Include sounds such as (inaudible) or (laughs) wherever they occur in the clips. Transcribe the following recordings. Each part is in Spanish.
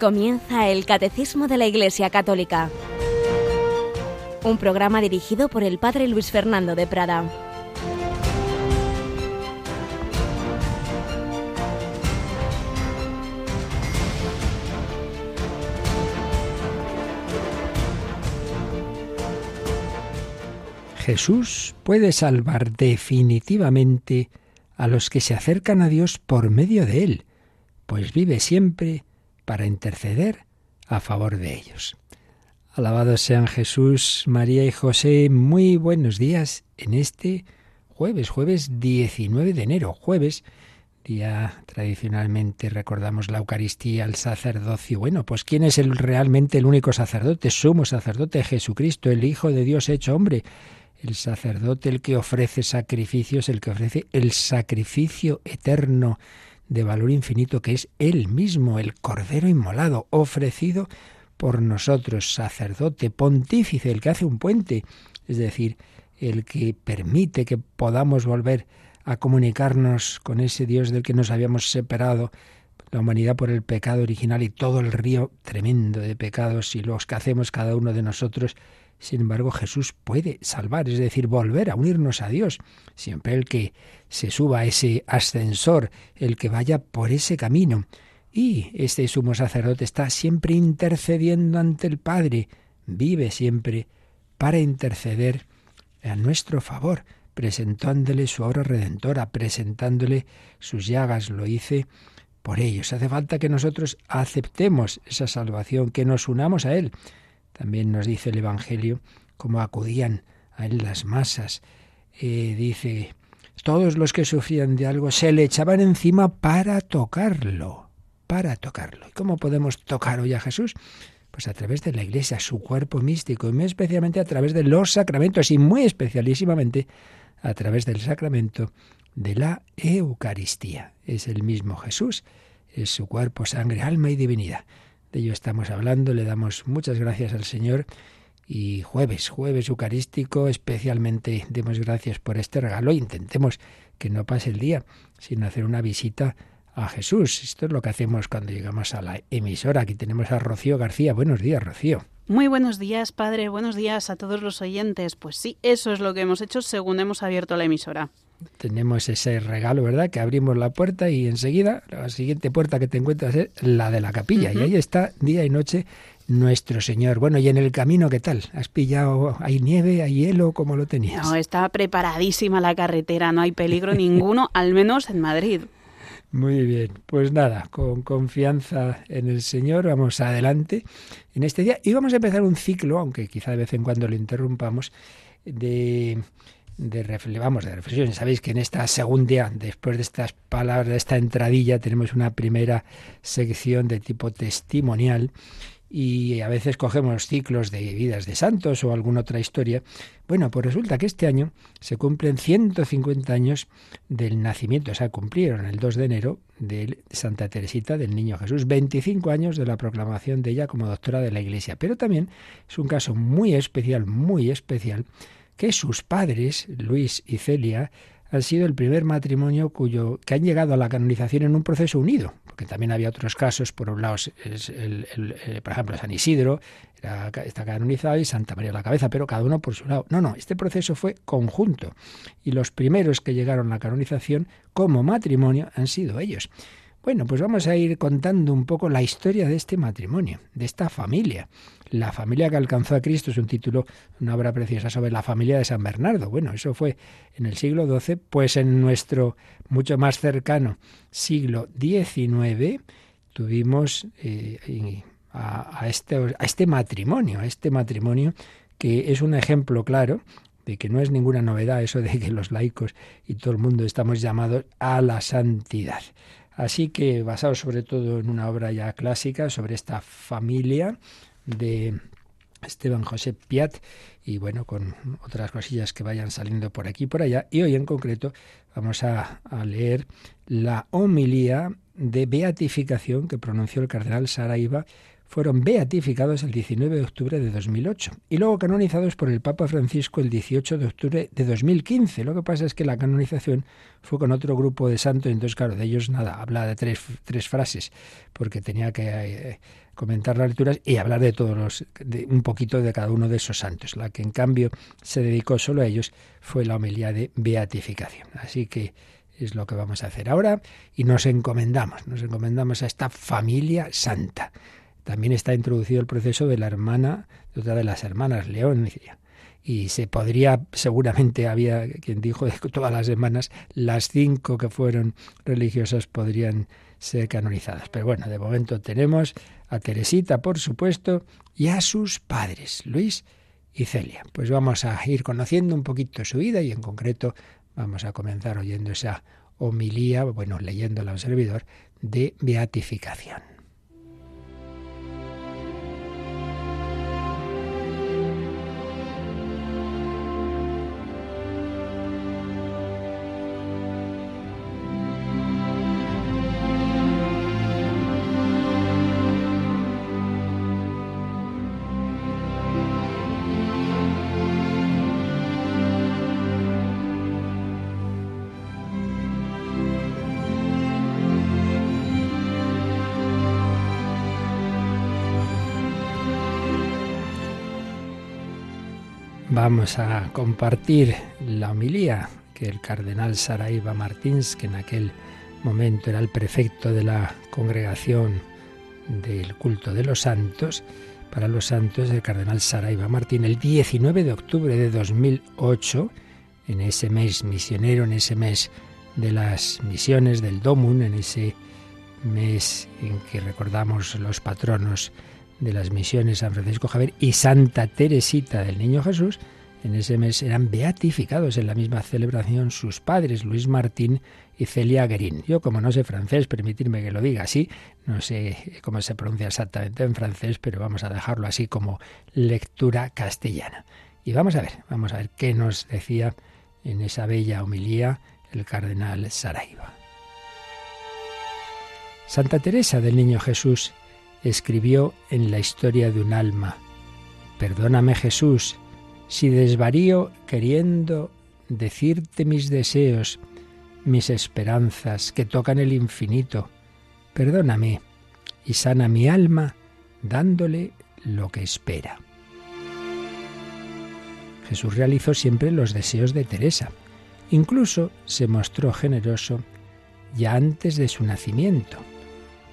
Comienza el Catecismo de la Iglesia Católica, un programa dirigido por el Padre Luis Fernando de Prada. Jesús puede salvar definitivamente a los que se acercan a Dios por medio de Él, pues vive siempre para interceder a favor de ellos. Alabados sean Jesús, María y José. Muy buenos días en este jueves, jueves 19 de enero, jueves, día tradicionalmente recordamos la Eucaristía, el sacerdocio. Bueno, pues ¿quién es realmente el único sacerdote? Sumo sacerdote Jesucristo, el Hijo de Dios hecho hombre. El sacerdote, el que ofrece sacrificios, el que ofrece el sacrificio eterno de valor infinito que es Él mismo, el Cordero inmolado, ofrecido por nosotros, sacerdote, pontífice, el que hace un puente, es decir, el que permite que podamos volver a comunicarnos con ese Dios del que nos habíamos separado, la humanidad por el pecado original y todo el río tremendo de pecados y los que hacemos cada uno de nosotros sin embargo, Jesús puede salvar, es decir, volver a unirnos a Dios. Siempre el que se suba a ese ascensor, el que vaya por ese camino. Y este sumo sacerdote está siempre intercediendo ante el Padre, vive siempre para interceder a nuestro favor, presentándole su obra redentora, presentándole sus llagas, lo hice por ellos. Hace falta que nosotros aceptemos esa salvación, que nos unamos a Él. También nos dice el Evangelio cómo acudían a él las masas. Eh, dice, todos los que sufrían de algo se le echaban encima para tocarlo, para tocarlo. ¿Y cómo podemos tocar hoy a Jesús? Pues a través de la Iglesia, su cuerpo místico, y muy especialmente a través de los sacramentos, y muy especialísimamente a través del sacramento de la Eucaristía. Es el mismo Jesús, es su cuerpo, sangre, alma y divinidad. De ello estamos hablando, le damos muchas gracias al Señor y jueves, jueves eucarístico, especialmente demos gracias por este regalo. Intentemos que no pase el día sin hacer una visita a Jesús. Esto es lo que hacemos cuando llegamos a la emisora. Aquí tenemos a Rocío García. Buenos días, Rocío. Muy buenos días, padre. Buenos días a todos los oyentes. Pues sí, eso es lo que hemos hecho según hemos abierto la emisora tenemos ese regalo, ¿verdad? Que abrimos la puerta y enseguida la siguiente puerta que te encuentras es la de la capilla. Y ahí está día y noche nuestro Señor. Bueno, y en el camino, ¿qué tal? ¿Has pillado, hay nieve, hay hielo, cómo lo tenías? No, está preparadísima la carretera, no hay peligro ninguno, (laughs) al menos en Madrid. Muy bien, pues nada, con confianza en el Señor, vamos adelante en este día y vamos a empezar un ciclo, aunque quizá de vez en cuando lo interrumpamos, de de, vamos, de reflexión. Sabéis que en esta segunda, después de estas palabras, de esta entradilla, tenemos una primera sección de tipo testimonial y a veces cogemos ciclos de vidas de santos o alguna otra historia. Bueno, pues resulta que este año se cumplen 150 años del nacimiento, o sea, cumplieron el 2 de enero de Santa Teresita del Niño Jesús, 25 años de la proclamación de ella como doctora de la Iglesia. Pero también es un caso muy especial, muy especial, que sus padres, Luis y Celia, han sido el primer matrimonio cuyo que han llegado a la canonización en un proceso unido, porque también había otros casos, por un lado, eh, por ejemplo, San Isidro está canonizado y Santa María la Cabeza, pero cada uno por su lado. No, no, este proceso fue conjunto y los primeros que llegaron a la canonización como matrimonio han sido ellos. Bueno, pues vamos a ir contando un poco la historia de este matrimonio, de esta familia. La familia que alcanzó a Cristo es un título, una obra preciosa sobre la familia de San Bernardo. Bueno, eso fue en el siglo XII, pues en nuestro mucho más cercano siglo XIX tuvimos eh, este, a este matrimonio, a este matrimonio que es un ejemplo claro de que no es ninguna novedad eso de que los laicos y todo el mundo estamos llamados a la santidad. Así que basado sobre todo en una obra ya clásica sobre esta familia de Esteban José Piat y bueno, con otras cosillas que vayan saliendo por aquí y por allá. Y hoy en concreto vamos a, a leer la homilía de beatificación que pronunció el cardenal Saraiva fueron beatificados el 19 de octubre de 2008 y luego canonizados por el Papa Francisco el 18 de octubre de 2015. Lo que pasa es que la canonización fue con otro grupo de santos entonces, claro, de ellos nada, habla de tres, tres frases porque tenía que eh, comentar las lecturas y hablar de todos los, de un poquito de cada uno de esos santos. La que en cambio se dedicó solo a ellos fue la homilía de beatificación. Así que es lo que vamos a hacer ahora y nos encomendamos, nos encomendamos a esta familia santa. También está introducido el proceso de la hermana, de otra de las hermanas, León. Y se podría, seguramente había quien dijo que todas las hermanas, las cinco que fueron religiosas podrían ser canonizadas. Pero bueno, de momento tenemos a Teresita, por supuesto, y a sus padres, Luis y Celia. Pues vamos a ir conociendo un poquito su vida y en concreto vamos a comenzar oyendo esa homilía, bueno, leyéndola al servidor, de beatificación. Vamos a compartir la homilía que el cardenal Saraiva Martins, que en aquel momento era el prefecto de la congregación del culto de los santos, para los santos el cardenal Saraiva Martín, el 19 de octubre de 2008, en ese mes misionero, en ese mes de las misiones del Domun, en ese mes en que recordamos los patronos de las misiones San Francisco Javier y Santa Teresita del Niño Jesús, en ese mes eran beatificados en la misma celebración sus padres, Luis Martín y Celia Guerin. Yo, como no sé francés, permitirme que lo diga así, no sé cómo se pronuncia exactamente en francés, pero vamos a dejarlo así como lectura castellana. Y vamos a ver, vamos a ver qué nos decía en esa bella homilía el cardenal Saraiva. Santa Teresa del Niño Jesús escribió en la historia de un alma, Perdóname Jesús, si desvarío queriendo decirte mis deseos, mis esperanzas que tocan el infinito, perdóname y sana mi alma dándole lo que espera. Jesús realizó siempre los deseos de Teresa. Incluso se mostró generoso ya antes de su nacimiento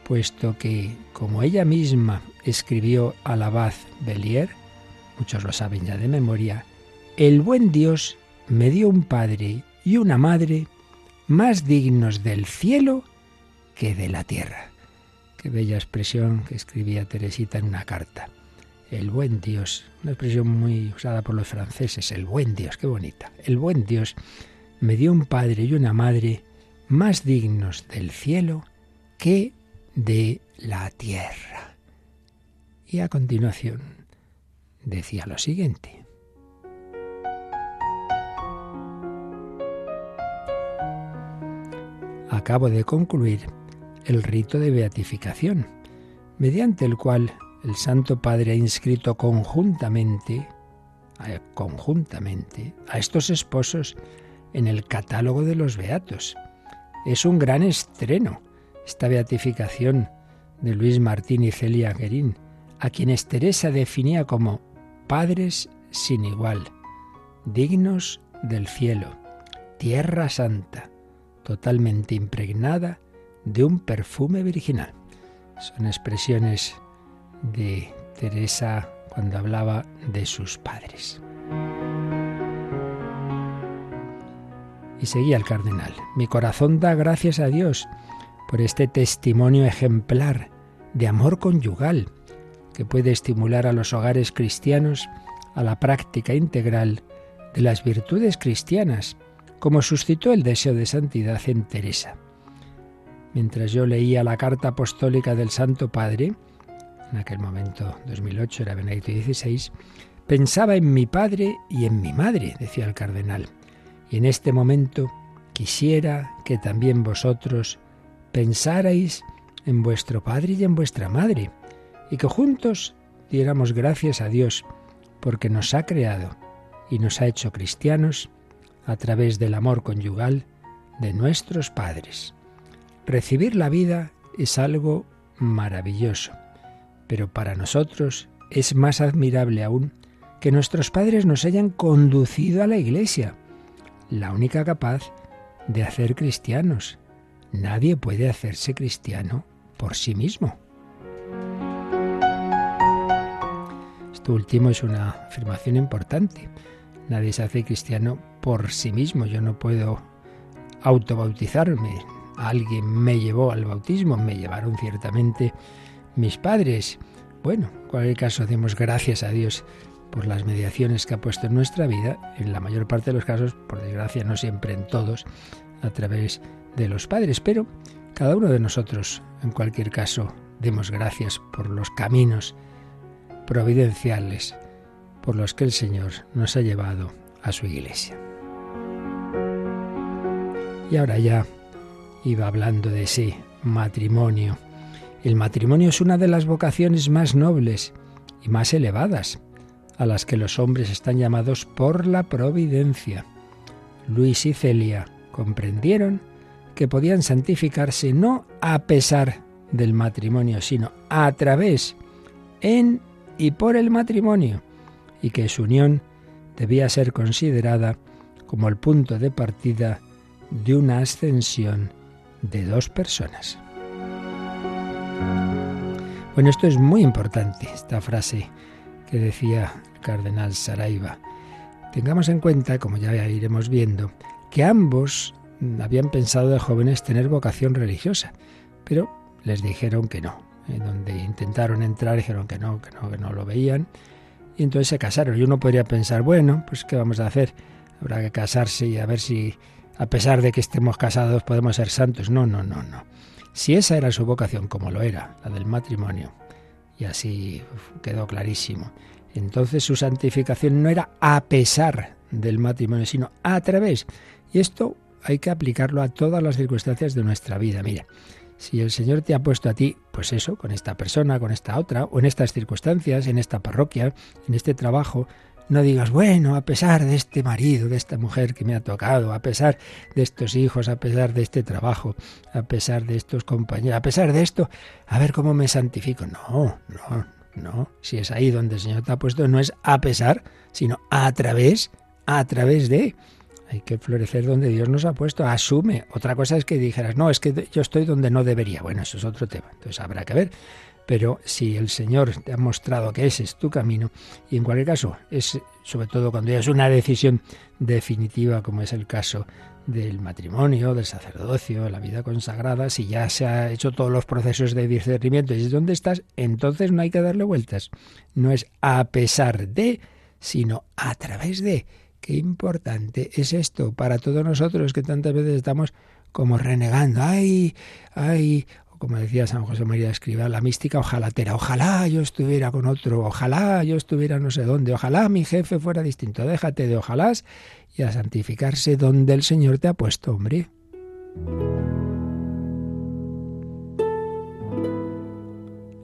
puesto que, como ella misma escribió al abad Bellier, muchos lo saben ya de memoria, el buen Dios me dio un padre y una madre más dignos del cielo que de la tierra. Qué bella expresión que escribía Teresita en una carta. El buen Dios, una expresión muy usada por los franceses, el buen Dios, qué bonita. El buen Dios me dio un padre y una madre más dignos del cielo que de la tierra. Y a continuación decía lo siguiente. Acabo de concluir el rito de beatificación, mediante el cual el Santo Padre ha inscrito conjuntamente, eh, conjuntamente a estos esposos en el catálogo de los beatos. Es un gran estreno esta beatificación de Luis Martín y Celia Guerín, a quienes Teresa definía como padres sin igual, dignos del cielo, tierra santa, totalmente impregnada de un perfume virginal. Son expresiones de Teresa cuando hablaba de sus padres. Y seguía el cardenal. Mi corazón da gracias a Dios por este testimonio ejemplar de amor conyugal que puede estimular a los hogares cristianos a la práctica integral de las virtudes cristianas, como suscitó el deseo de santidad en Teresa. Mientras yo leía la carta apostólica del Santo Padre, en aquel momento 2008 era Benedicto XVI, pensaba en mi padre y en mi madre, decía el cardenal, y en este momento quisiera que también vosotros pensarais en vuestro padre y en vuestra madre, y que juntos diéramos gracias a Dios porque nos ha creado y nos ha hecho cristianos a través del amor conyugal de nuestros padres. Recibir la vida es algo maravilloso, pero para nosotros es más admirable aún que nuestros padres nos hayan conducido a la Iglesia, la única capaz de hacer cristianos. Nadie puede hacerse cristiano por sí mismo. Esto último es una afirmación importante. Nadie se hace cristiano por sí mismo. Yo no puedo autobautizarme. Alguien me llevó al bautismo, me llevaron ciertamente mis padres. Bueno, en cualquier caso, demos gracias a Dios por las mediaciones que ha puesto en nuestra vida, en la mayor parte de los casos, por desgracia no siempre en todos, a través de los padres, pero cada uno de nosotros, en cualquier caso, demos gracias por los caminos providenciales por los que el Señor nos ha llevado a su iglesia. Y ahora ya iba hablando de ese matrimonio. El matrimonio es una de las vocaciones más nobles y más elevadas a las que los hombres están llamados por la providencia. Luis y Celia comprendieron que podían santificarse no a pesar del matrimonio, sino a través, en y por el matrimonio, y que su unión debía ser considerada como el punto de partida de una ascensión de dos personas. Bueno, esto es muy importante, esta frase que decía el cardenal Saraiva. Tengamos en cuenta, como ya iremos viendo, que ambos habían pensado de jóvenes tener vocación religiosa, pero les dijeron que no. En donde intentaron entrar dijeron que no, que no, que no lo veían. Y entonces se casaron. Y uno podría pensar, bueno, pues ¿qué vamos a hacer? Habrá que casarse y a ver si, a pesar de que estemos casados, podemos ser santos. No, no, no, no. Si esa era su vocación, como lo era, la del matrimonio, y así quedó clarísimo, entonces su santificación no era a pesar del matrimonio, sino a través. Y esto hay que aplicarlo a todas las circunstancias de nuestra vida. Mira, si el Señor te ha puesto a ti, pues eso, con esta persona, con esta otra, o en estas circunstancias, en esta parroquia, en este trabajo, no digas, bueno, a pesar de este marido, de esta mujer que me ha tocado, a pesar de estos hijos, a pesar de este trabajo, a pesar de estos compañeros, a pesar de esto, a ver cómo me santifico. No, no, no. Si es ahí donde el Señor te ha puesto, no es a pesar, sino a través, a través de. Hay que florecer donde Dios nos ha puesto. Asume. Otra cosa es que dijeras, no, es que yo estoy donde no debería. Bueno, eso es otro tema. Entonces habrá que ver. Pero si el Señor te ha mostrado que ese es tu camino, y en cualquier caso, es sobre todo cuando ya es una decisión definitiva, como es el caso del matrimonio, del sacerdocio, la vida consagrada, si ya se ha hecho todos los procesos de discernimiento y es donde estás, entonces no hay que darle vueltas. No es a pesar de, sino a través de. Qué importante es esto para todos nosotros que tantas veces estamos como renegando. Ay, ay, como decía San José María Escriba, la mística ojalatera. Ojalá yo estuviera con otro, ojalá yo estuviera no sé dónde, ojalá mi jefe fuera distinto. Déjate de ojalá y a santificarse donde el Señor te ha puesto, hombre.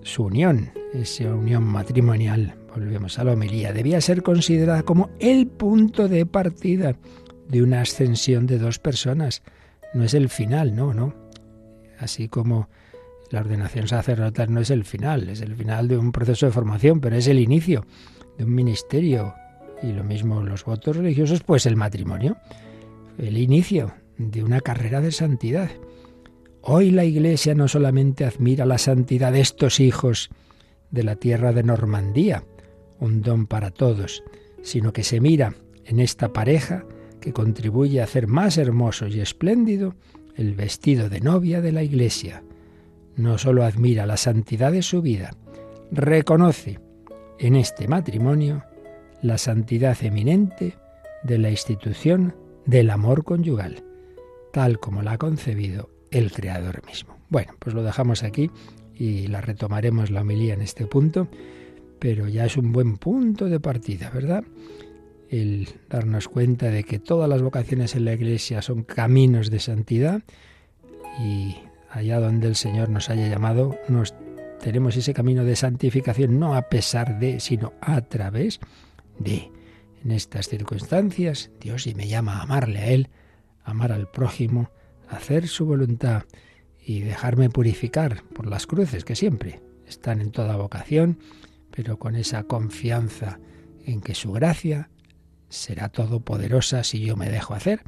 Su unión, esa unión matrimonial, volvemos a la homilía, debía ser considerada como el punto de partida de una ascensión de dos personas. No es el final, no, no. Así como la ordenación sacerdotal no es el final, es el final de un proceso de formación, pero es el inicio de un ministerio. Y lo mismo los votos religiosos, pues el matrimonio, el inicio de una carrera de santidad. Hoy la Iglesia no solamente admira la santidad de estos hijos de la tierra de Normandía, un don para todos, sino que se mira en esta pareja que contribuye a hacer más hermoso y espléndido el vestido de novia de la Iglesia. No solo admira la santidad de su vida, reconoce en este matrimonio la santidad eminente de la institución del amor conyugal, tal como la ha concebido el Creador mismo. Bueno, pues lo dejamos aquí y la retomaremos la homilía en este punto pero ya es un buen punto de partida, ¿verdad? El darnos cuenta de que todas las vocaciones en la Iglesia son caminos de santidad y allá donde el Señor nos haya llamado, nos tenemos ese camino de santificación no a pesar de, sino a través de. En estas circunstancias, Dios y me llama a amarle a Él, amar al prójimo, hacer su voluntad y dejarme purificar por las cruces que siempre están en toda vocación, pero con esa confianza en que su gracia será todopoderosa si yo me dejo hacer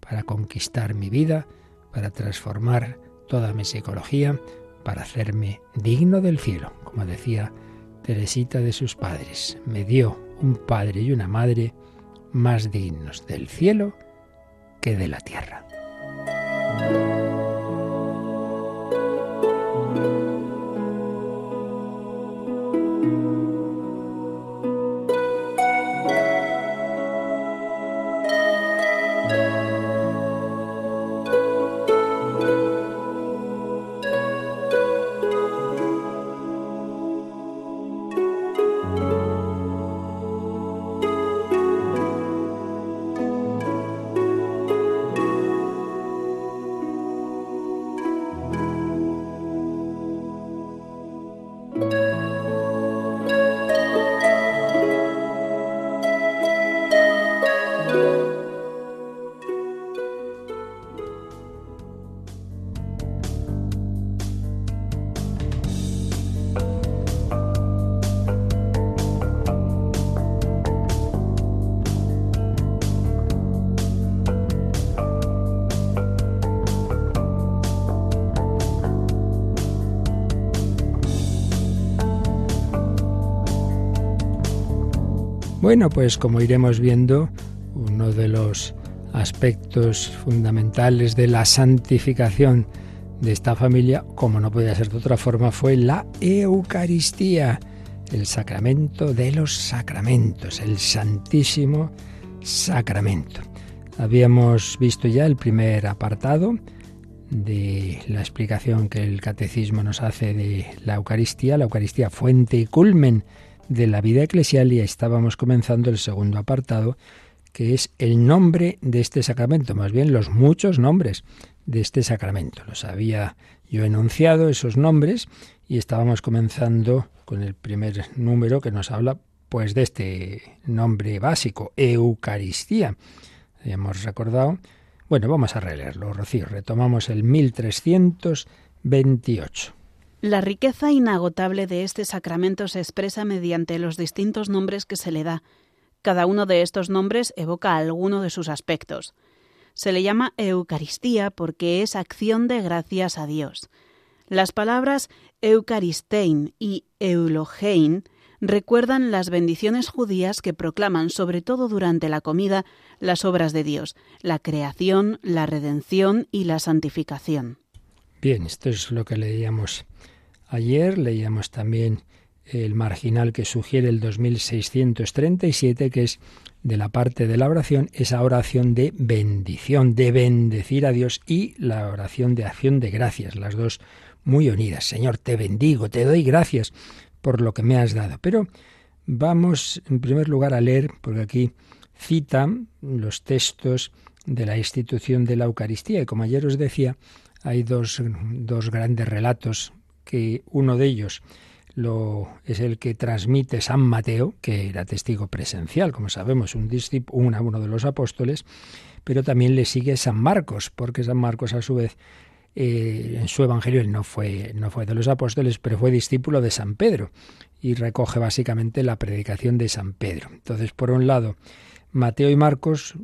para conquistar mi vida, para transformar toda mi psicología, para hacerme digno del cielo, como decía Teresita de sus padres. Me dio un padre y una madre más dignos del cielo que de la tierra. Bueno, pues como iremos viendo, uno de los aspectos fundamentales de la santificación de esta familia, como no podía ser de otra forma, fue la Eucaristía, el sacramento de los sacramentos, el Santísimo Sacramento. Habíamos visto ya el primer apartado de la explicación que el catecismo nos hace de la Eucaristía, la Eucaristía fuente y culmen de la vida eclesial y estábamos comenzando el segundo apartado, que es el nombre de este sacramento, más bien los muchos nombres de este sacramento. Los había yo enunciado, esos nombres, y estábamos comenzando con el primer número que nos habla pues de este nombre básico, Eucaristía. Hemos recordado. Bueno, vamos a releerlo, Rocío. Retomamos el 1328. La riqueza inagotable de este sacramento se expresa mediante los distintos nombres que se le da. Cada uno de estos nombres evoca alguno de sus aspectos. Se le llama Eucaristía porque es acción de gracias a Dios. Las palabras Eucaristein y Eulogein recuerdan las bendiciones judías que proclaman, sobre todo durante la comida, las obras de Dios, la creación, la redención y la santificación. Bien, esto es lo que leíamos ayer. Leíamos también el marginal que sugiere el 2637, que es de la parte de la oración, esa oración de bendición, de bendecir a Dios y la oración de acción de gracias, las dos muy unidas. Señor, te bendigo, te doy gracias por lo que me has dado. Pero vamos en primer lugar a leer, porque aquí citan los textos de la institución de la Eucaristía. Y como ayer os decía, hay dos, dos grandes relatos que uno de ellos lo, es el que transmite San Mateo, que era testigo presencial, como sabemos, un uno de los apóstoles, pero también le sigue San Marcos, porque San Marcos a su vez eh, en su evangelio él no fue, no fue de los apóstoles, pero fue discípulo de San Pedro y recoge básicamente la predicación de San Pedro. Entonces, por un lado, Mateo y Marcos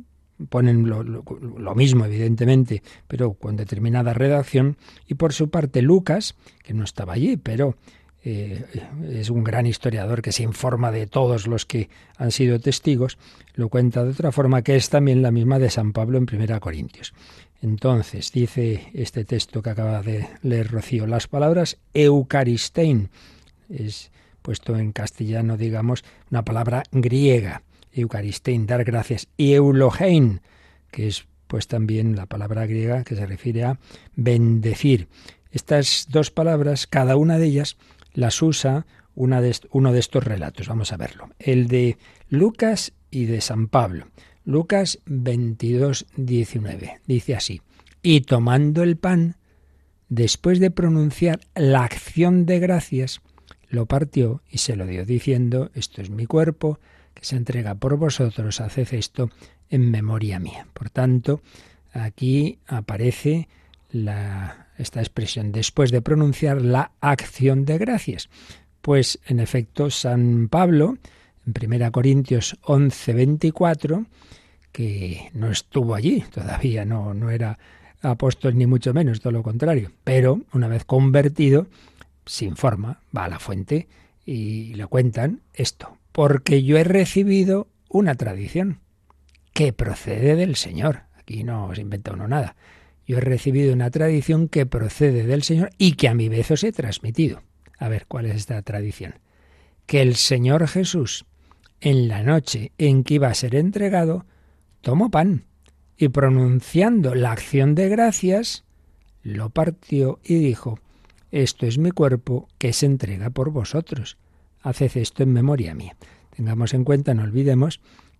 ponen lo, mismo, evidentemente, pero con determinada redacción. Y por su parte, Lucas, que no estaba allí, pero eh, es un gran historiador que se informa de todos los que han sido testigos, lo cuenta de otra forma que es también la misma de San Pablo en Primera Corintios. Entonces, dice este texto que acaba de leer Rocío, las palabras Eucaristein, es puesto en castellano, digamos, una palabra griega Eucaristein, dar gracias, y Eulogein, que es pues también la palabra griega que se refiere a bendecir. Estas dos palabras, cada una de ellas, las usa una de uno de estos relatos. Vamos a verlo. El de Lucas y de San Pablo. Lucas 22, 19. Dice así, y tomando el pan, después de pronunciar la acción de gracias, lo partió y se lo dio, diciendo, esto es mi cuerpo, se entrega por vosotros, haced esto en memoria mía. Por tanto, aquí aparece esta expresión, después de pronunciar la acción de gracias. Pues en efecto, San Pablo, en 1 Corintios 11, 24, que no estuvo allí, todavía no, no era apóstol ni mucho menos, todo lo contrario, pero una vez convertido, se informa, va a la fuente y le cuentan esto, porque yo he recibido una tradición que procede del Señor. Aquí no se inventa uno nada. Yo he recibido una tradición que procede del Señor y que a mi vez os he transmitido. A ver, ¿cuál es esta tradición? Que el Señor Jesús, en la noche en que iba a ser entregado, tomó pan y pronunciando la acción de gracias, lo partió y dijo, Esto es mi cuerpo que se entrega por vosotros. Haced esto en memoria mía. Tengamos en cuenta, no olvidemos,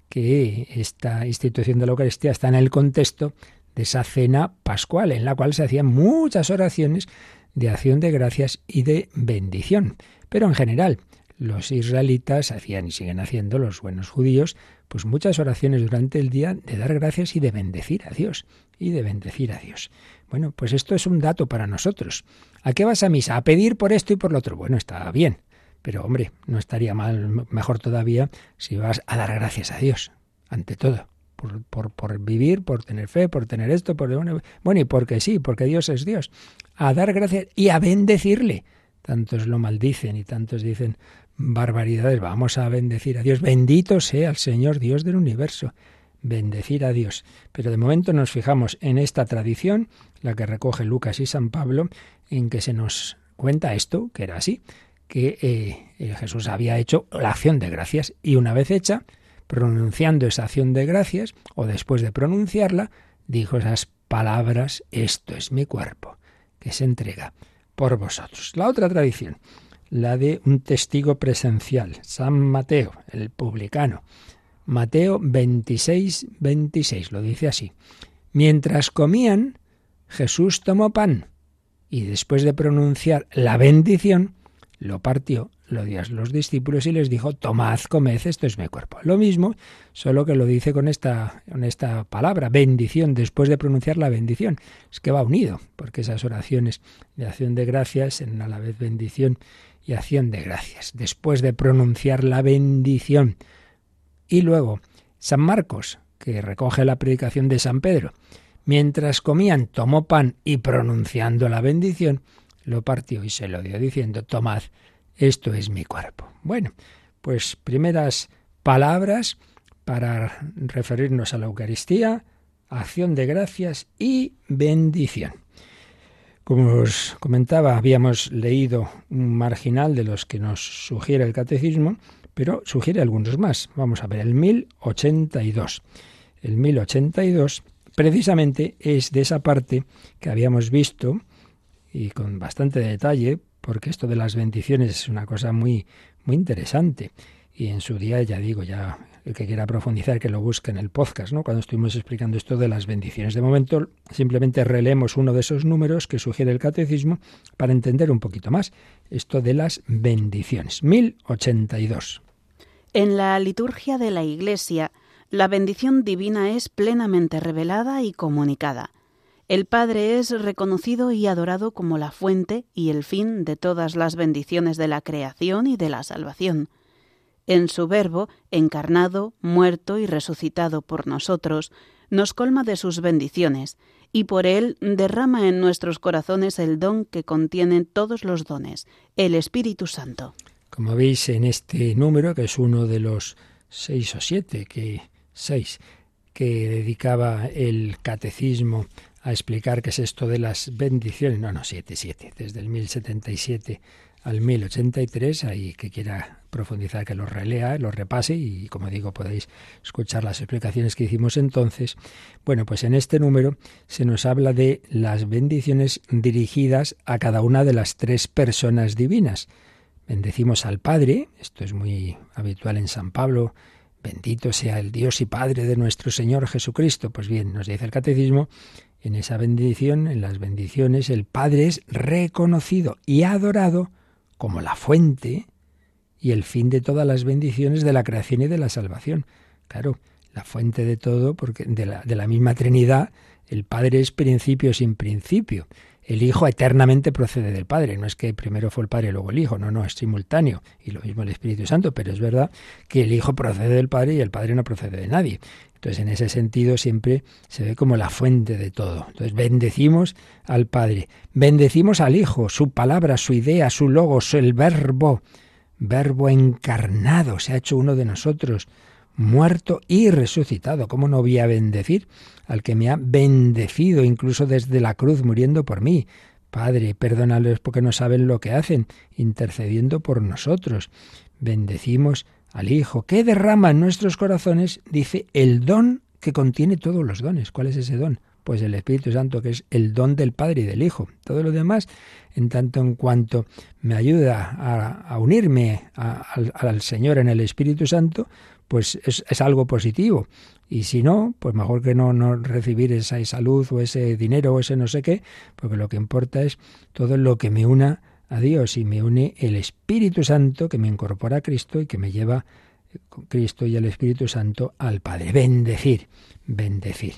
que esta institución de la Eucaristía está en el contexto de esa cena pascual, en la cual se hacían muchas oraciones de acción de gracias y de bendición. Pero en general, los israelitas hacían y siguen haciendo, los buenos judíos, pues muchas oraciones durante el día de dar gracias y de bendecir a Dios, y de bendecir a Dios. Bueno, pues esto es un dato para nosotros. ¿A qué vas a misa? A pedir por esto y por lo otro. Bueno, está bien, pero hombre, no estaría mal, mejor todavía, si vas a dar gracias a Dios, ante todo. Por, por, por, vivir, por tener fe, por tener esto, por bueno, y porque sí, porque Dios es Dios. A dar gracias y a bendecirle. Tantos lo maldicen y tantos dicen, barbaridades. Vamos a bendecir a Dios. Bendito sea el Señor Dios del universo. Bendecir a Dios. Pero de momento nos fijamos en esta tradición, la que recoge Lucas y San Pablo, en que se nos cuenta esto, que era así, que eh, eh, Jesús había hecho la acción de gracias y una vez hecha, pronunciando esa acción de gracias, o después de pronunciarla, dijo esas palabras, esto es mi cuerpo, que se entrega por vosotros. La otra tradición, la de un testigo presencial, San Mateo, el publicano. Mateo 26, 26, lo dice así. Mientras comían, Jesús tomó pan y después de pronunciar la bendición, lo partió, lo dio a los discípulos y les dijo, tomad, comed, esto es mi cuerpo. Lo mismo, solo que lo dice con esta, con esta palabra, bendición, después de pronunciar la bendición. Es que va unido, porque esas oraciones de acción de gracias, en a la vez bendición y acción de gracias, después de pronunciar la bendición. Y luego, San Marcos, que recoge la predicación de San Pedro, mientras comían, tomó pan y pronunciando la bendición, lo partió y se lo dio diciendo, tomad, esto es mi cuerpo. Bueno, pues primeras palabras para referirnos a la Eucaristía, acción de gracias y bendición. Como os comentaba, habíamos leído un marginal de los que nos sugiere el catecismo, pero sugiere algunos más. Vamos a ver, el 1082. El 1082 precisamente es de esa parte que habíamos visto y con bastante detalle, porque esto de las bendiciones es una cosa muy muy interesante. Y en su día, ya digo, ya el que quiera profundizar, que lo busque en el podcast, ¿no? Cuando estuvimos explicando esto de las bendiciones. De momento, simplemente releemos uno de esos números que sugiere el catecismo para entender un poquito más esto de las bendiciones. 1082. En la liturgia de la Iglesia, la bendición divina es plenamente revelada y comunicada. El Padre es reconocido y adorado como la fuente y el fin de todas las bendiciones de la creación y de la salvación en su Verbo, encarnado, muerto y resucitado por nosotros, nos colma de sus bendiciones, y por él derrama en nuestros corazones el don que contienen todos los dones, el Espíritu Santo. Como veis en este número, que es uno de los seis o siete que seis que dedicaba el catecismo a explicar qué es esto de las bendiciones, no, no, siete, siete, desde el 1077 al 1083, ahí que quiera profundizar, que lo relea, lo repase y como digo podéis escuchar las explicaciones que hicimos entonces. Bueno, pues en este número se nos habla de las bendiciones dirigidas a cada una de las tres personas divinas. Bendecimos al Padre, esto es muy habitual en San Pablo, Bendito sea el Dios y Padre de nuestro Señor Jesucristo. Pues bien, nos dice el Catecismo, en esa bendición, en las bendiciones, el Padre es reconocido y adorado como la fuente y el fin de todas las bendiciones de la creación y de la salvación. Claro, la fuente de todo, porque de la, de la misma Trinidad, el Padre es principio sin principio. El Hijo eternamente procede del Padre. No es que primero fue el Padre y luego el Hijo, no, no, es simultáneo. Y lo mismo el Espíritu Santo, pero es verdad que el Hijo procede del Padre y el Padre no procede de nadie. Entonces, en ese sentido, siempre se ve como la fuente de todo. Entonces, bendecimos al Padre, bendecimos al Hijo, su palabra, su idea, su logos, el verbo, verbo encarnado, se ha hecho uno de nosotros, muerto y resucitado. ¿Cómo no voy a bendecir al que me ha bendecido incluso desde la cruz muriendo por mí? Padre, perdónales porque no saben lo que hacen, intercediendo por nosotros. Bendecimos al Hijo, que derrama en nuestros corazones, dice, el don que contiene todos los dones. ¿Cuál es ese don? Pues el Espíritu Santo, que es el don del Padre y del Hijo. Todo lo demás, en tanto en cuanto me ayuda a, unirme al, al Señor en el Espíritu Santo, pues es, algo positivo. Y si no, pues mejor que no, no recibir esa salud o ese dinero o ese no sé qué, porque lo que importa es todo lo que me una a Dios y me une el Espíritu Santo que me incorpora a Cristo y que me lleva con Cristo y el Espíritu Santo al Padre. Bendecir, bendecir.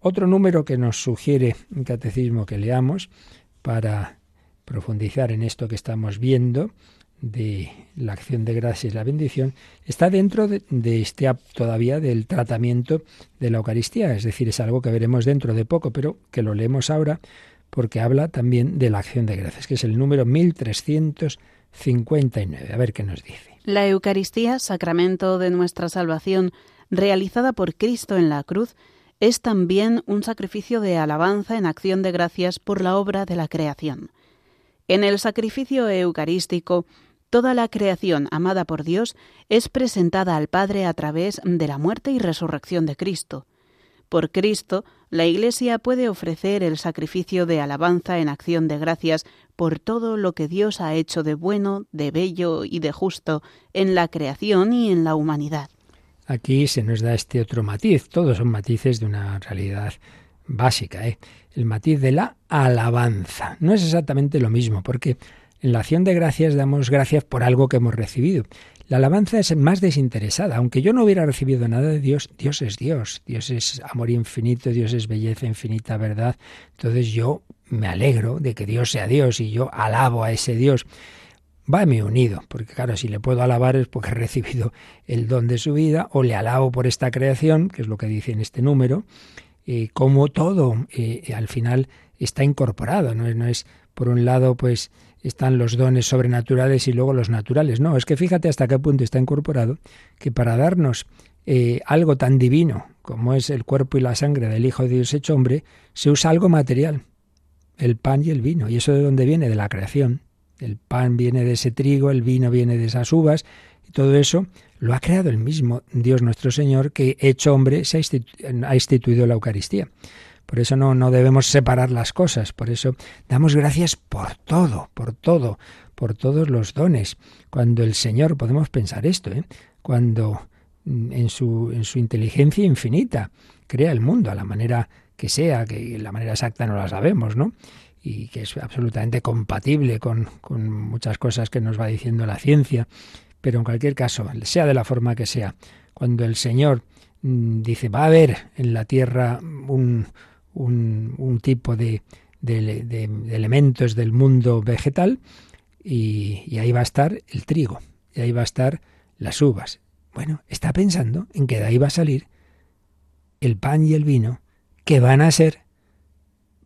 Otro número que nos sugiere un catecismo que leamos para profundizar en esto que estamos viendo de la acción de gracias y la bendición está dentro de, este todavía del tratamiento de la Eucaristía, es decir, es algo que veremos dentro de poco, pero que lo leemos ahora porque habla también de la acción de gracias, que es el número 1359. A ver qué nos dice. La Eucaristía, sacramento de nuestra salvación, realizada por Cristo en la cruz, es también un sacrificio de alabanza en acción de gracias por la obra de la creación. En el sacrificio eucarístico, Toda la creación amada por Dios es presentada al Padre a través de la muerte y resurrección de Cristo. Por Cristo, la Iglesia puede ofrecer el sacrificio de alabanza en acción de gracias por todo lo que Dios ha hecho de bueno, de bello y de justo en la creación y en la humanidad. Aquí se nos da este otro matiz, todos son matices de una realidad básica, ¿eh? el matiz de la alabanza. No es exactamente lo mismo, porque en la acción de gracias damos gracias por algo que hemos recibido. La alabanza es más desinteresada. Aunque yo no hubiera recibido nada de Dios, Dios es Dios. Dios es amor infinito, Dios es belleza infinita, verdad. Entonces yo me alegro de que Dios sea Dios y yo alabo a ese Dios. Va mi unido, porque claro, si le puedo alabar es porque he recibido el don de su vida, o le alabo por esta creación, que es lo que dice en este número, eh, como todo eh, al final está incorporado, no no es por un lado pues están los dones sobrenaturales y luego los naturales. No, es que fíjate hasta qué punto está incorporado que para darnos eh, algo tan divino como es el cuerpo y la sangre del Hijo de Dios hecho hombre, se usa algo material, el pan y el vino. ¿Y eso de dónde viene? De la creación. El pan viene de ese trigo, el vino viene de esas uvas, y todo eso lo ha creado el mismo Dios nuestro Señor que hecho hombre se ha instituido la Eucaristía. Por eso no, no debemos separar las cosas, por eso damos gracias por todo, por todo, por todos los dones. Cuando el Señor, podemos pensar esto, ¿eh? cuando mm, en su, en su inteligencia infinita crea el mundo a la manera que sea, que la manera exacta no la sabemos, ¿no? y que es absolutamente compatible con, con, muchas cosas que nos va diciendo la ciencia, pero en cualquier caso, sea de la forma que sea, cuando el Señor mm, dice, va a haber en la tierra un, un, tipo de, elementos del mundo vegetal y, ahí va a estar el trigo, y ahí va a estar las uvas. Bueno, está pensando en que de ahí va a salir el pan y el vino, que van a ser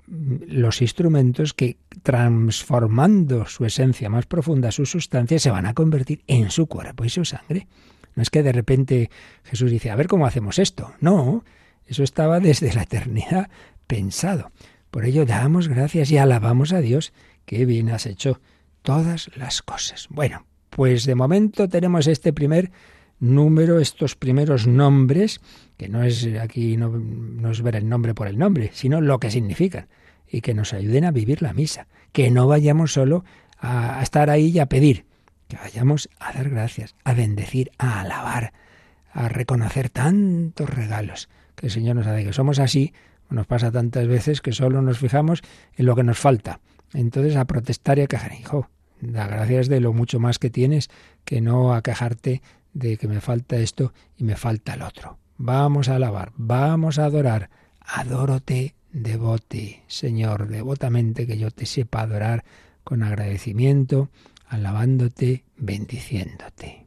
los instrumentos que, transformando su esencia más profunda, su sustancia, se van a convertir en su cuerpo y su sangre. No es que de repente Jesús dice, a ver cómo hacemos esto. No, eso estaba desde la eternidad pensado. Por ello damos gracias y alabamos a Dios que bien has hecho todas las cosas. Bueno, pues de momento tenemos este primer número, estos primeros nombres, que no es aquí no, no, es ver el nombre por el nombre, sino lo que significan, y que nos ayuden a vivir la misa, que no vayamos solo a, a estar ahí y a pedir, que vayamos a dar gracias, a bendecir, a alabar, a reconocer tantos regalos que el Señor nos hace, que somos así, nos pasa tantas veces que solo nos fijamos en lo que nos falta. Entonces a protestar y a quejar, hijo, da gracias de lo mucho más que tienes que no a quejarte de que me falta esto y me falta el otro. Vamos a alabar, vamos a adorar. Adórote, devote, Señor, devotamente que yo te sepa adorar con agradecimiento, alabándote, bendiciéndote.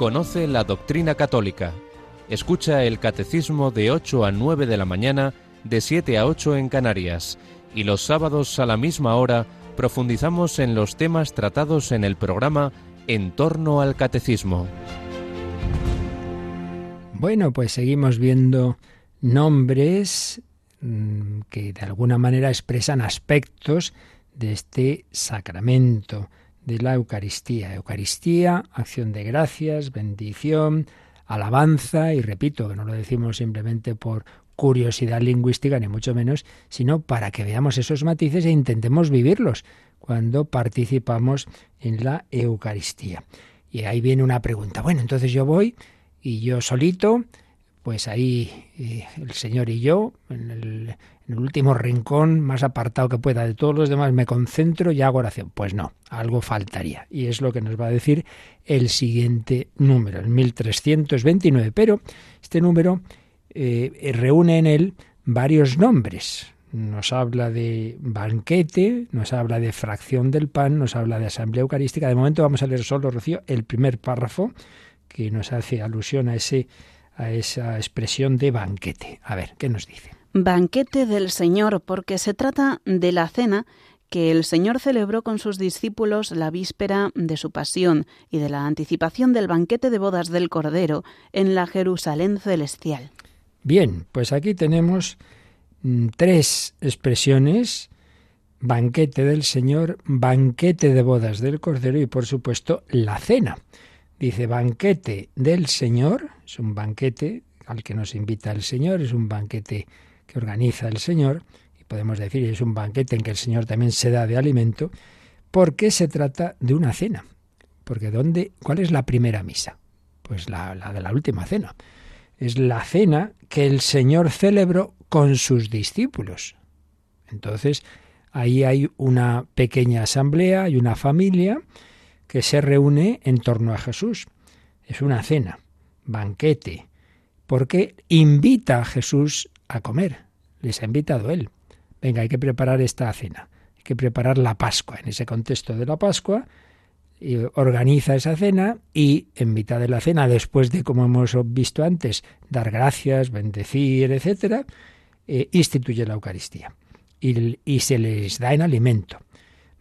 Conoce la doctrina católica. Escucha el catecismo de 8 a 9 de la mañana, de 7 a 8 en Canarias. Y los sábados a la misma hora profundizamos en los temas tratados en el programa En torno al catecismo. Bueno, pues seguimos viendo nombres mm, que de alguna manera expresan aspectos de este sacramento de la Eucaristía. Eucaristía, acción de gracias, bendición, alabanza, y repito, que no lo decimos simplemente por curiosidad lingüística, ni mucho menos, sino para que veamos esos matices e intentemos vivirlos cuando participamos en la Eucaristía. Y ahí viene una pregunta. Bueno, entonces yo voy y yo solito, pues ahí eh, el Señor y yo, en el, en el último rincón más apartado que pueda de todos los demás, me concentro y hago oración. Pues no, algo faltaría. Y es lo que nos va a decir el siguiente número, el 1329. Pero este número eh, reúne en él varios nombres. nos habla de banquete, nos habla de fracción del pan, nos habla de asamblea eucarística. De momento vamos a leer solo, Rocío, el primer párrafo que nos hace alusión a, ese, a esa expresión de banquete. A ver, ¿qué nos dice? Banquete del Señor, porque se trata de la cena que el Señor celebró con sus discípulos la víspera de su pasión y de la anticipación del banquete de bodas del Cordero en la Jerusalén celestial. Bien, pues aquí tenemos Mm, tres expresiones, banquete del Señor, banquete de bodas del Cordero y por supuesto la cena. Dice banquete del Señor, es un banquete al que nos invita el Señor, es un banquete que organiza el Señor, y podemos decir es un banquete en que el Señor también se da de alimento, porque se trata de una cena. Porque ¿dónde, ¿cuál es la primera misa? Pues la, la de la última cena. Es la cena que el Señor celebró con sus discípulos. Entonces, ahí hay una pequeña asamblea y una familia que se reúne en torno a Jesús. Es una cena, banquete, porque invita a Jesús a comer. Les ha invitado él. Venga, hay que preparar esta cena. Hay que preparar la Pascua. En ese contexto de la Pascua, y organiza esa cena y en mitad de la cena, después de, como hemos visto antes, dar gracias, bendecir, etcétera, eh, instituye la Eucaristía y, y se les da en alimento.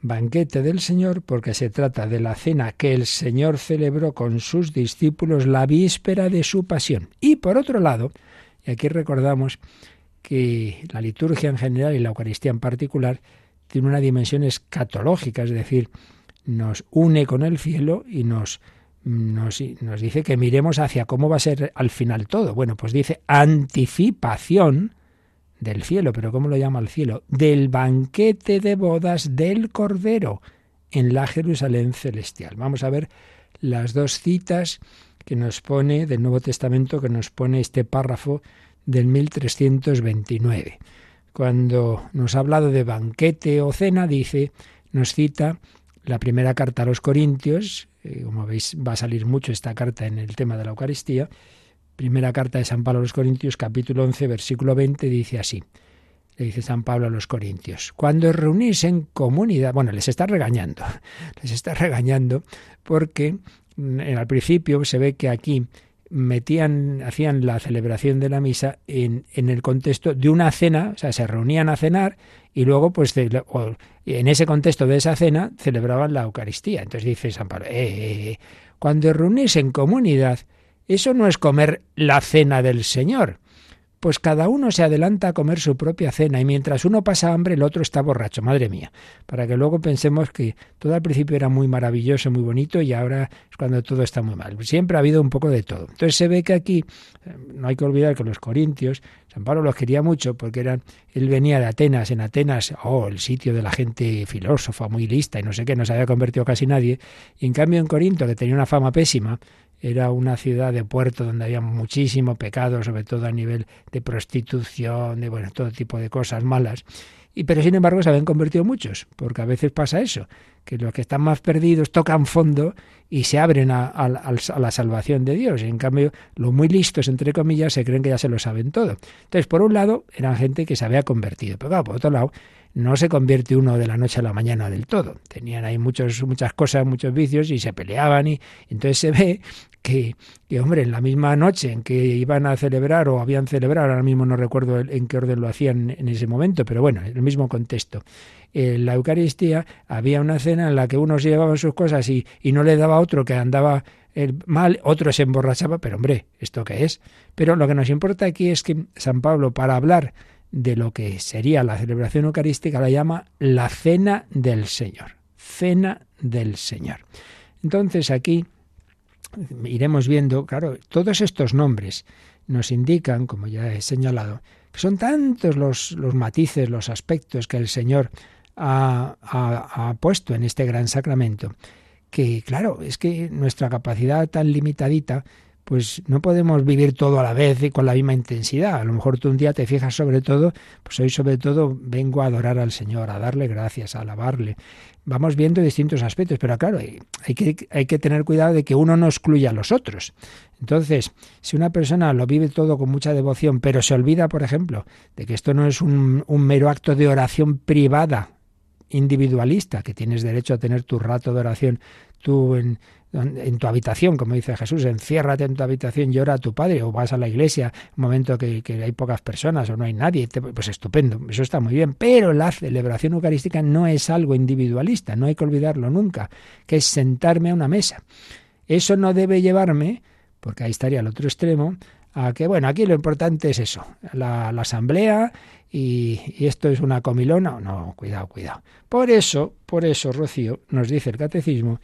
Banquete del Señor porque se trata de la cena que el Señor celebró con sus discípulos la víspera de su pasión. Y por otro lado, y aquí recordamos que la liturgia en general y la Eucaristía en particular tiene una dimensión escatológica, es decir, nos une con el cielo y nos, nos, nos, dice que miremos hacia cómo va a ser al final todo. Bueno, pues dice anticipación del cielo, pero ¿cómo lo llama el cielo? Del banquete de bodas del Cordero en la Jerusalén celestial. Vamos a ver las dos citas que nos pone del Nuevo Testamento, que nos pone este párrafo del 1329. Cuando nos ha hablado de banquete o cena, dice, nos cita la primera carta a los Corintios, eh, como veis va a salir mucho esta carta en el tema de la Eucaristía, Primera carta de San Pablo a los Corintios, capítulo 11, versículo 20, dice así. Le dice San Pablo a los Corintios, cuando reunís en comunidad, bueno, les está regañando, (laughs) les está regañando porque al principio se ve que aquí metían, hacían la celebración de la misa en, el contexto de una cena, o sea, se reunían a cenar y luego, pues, en ese contexto de esa cena celebraban la Eucaristía. Entonces dice San Pablo, eh, eh, eh cuando reunís en comunidad, eso no es comer la cena del Señor. Pues cada uno se adelanta a comer su propia cena y mientras uno pasa hambre el otro está borracho, madre mía, para que luego pensemos que todo al principio era muy maravilloso, muy bonito y ahora es cuando todo está muy mal. Siempre ha habido un poco de todo. Entonces se ve que aquí, eh, no hay que olvidar que los corintios, San Pablo los quería mucho porque eran, él venía de Atenas, en Atenas, oh, el sitio de la gente filósofa, muy lista y no sé qué, no se había convertido casi nadie, y en cambio en Corinto, que tenía una fama pésima, era una ciudad de puerto donde había muchísimo pecado, sobre todo a nivel de prostitución, de bueno, todo tipo de cosas malas. Y pero sin embargo se habían convertido muchos, porque a veces pasa eso, que los que están más perdidos tocan fondo y se abren a, la salvación de Dios. En cambio, los muy listos, entre comillas, se creen que ya se lo saben todo. Entonces, por un lado, eran gente que se había convertido, pero claro, por otro lado, no se convierte uno de la noche a la mañana del todo. Tenían ahí muchos, muchas cosas, muchos vicios y se peleaban y entonces se ve que, hombre, en la misma noche en que iban a celebrar o habían celebrado, ahora mismo no recuerdo en qué orden lo hacían en ese momento, pero bueno, en el mismo contexto. En la Eucaristía había una cena en la que unos llevaban sus cosas y, y no le daba a otro que andaba el mal, otro se emborrachaba, pero hombre, ¿esto qué es? Pero lo que nos importa aquí es que San Pablo, para hablar de lo que sería la celebración eucarística, la llama la cena del Señor. Cena del Señor. Entonces aquí iremos viendo, claro, todos estos nombres nos indican, como ya he señalado, que son tantos los, los matices, los aspectos que el Señor ha, ha, puesto en este gran sacramento, que claro, es que nuestra capacidad tan limitadita, pues no podemos vivir todo a la vez y con la misma intensidad. A lo mejor tú un día te fijas sobre todo, pues hoy sobre todo vengo a adorar al Señor, a darle gracias, a alabarle. Vamos viendo distintos aspectos, pero claro, hay que, hay que tener cuidado de que uno no excluya a los otros. Entonces, si una persona lo vive todo con mucha devoción, pero se olvida, por ejemplo, de que esto no es un, un mero acto de oración privada, individualista, que tienes derecho a tener tu rato de oración tú en, en tu habitación, como dice Jesús, enciérrate en tu habitación y ora a tu padre, o vas a la iglesia, un momento que, hay pocas personas o no hay nadie, pues estupendo, eso está muy bien, pero la celebración eucarística no es algo individualista, no hay que olvidarlo nunca, que es sentarme a una mesa. Eso no debe llevarme, porque ahí estaría el otro extremo, a que, bueno, aquí lo importante es eso, la, asamblea y, y, esto es una comilona. No, cuidado, cuidado. Por eso, por eso, Rocío, nos dice el catecismo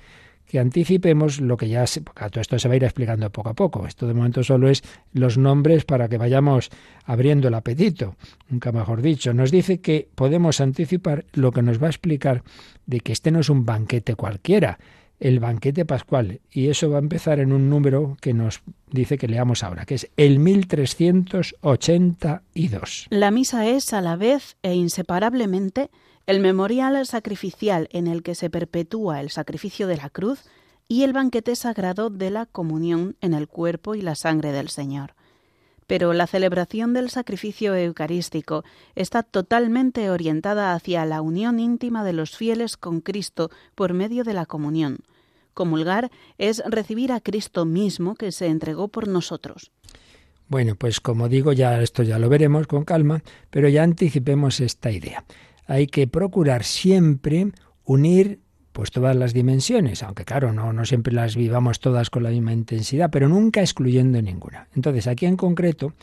que anticipemos lo que ya se, todo esto se va a ir explicando poco a poco. Esto de momento solo es los nombres para que vayamos abriendo el apetito, nunca mejor dicho. Nos dice que podemos anticipar lo que nos va a explicar de que este no es un banquete cualquiera, el banquete pascual. Y eso va a empezar en un número que nos dice que leamos ahora, que es el 1382. La misa es a la vez e inseparablemente el memorial sacrificial en el que se perpetúa el sacrificio de la cruz y el banquete sagrado de la comunión en el cuerpo y la sangre del Señor. Pero la celebración del sacrificio eucarístico está totalmente orientada hacia la unión íntima de los fieles con Cristo por medio de la comunión. Comulgar es recibir a Cristo mismo que se entregó por nosotros. Bueno, pues como digo, ya esto ya lo veremos con calma, pero ya anticipemos esta idea hay que procurar siempre unir pues todas las dimensiones, aunque claro, no, no siempre las vivamos todas con la misma intensidad, pero nunca excluyendo ninguna. Entonces, aquí en concreto,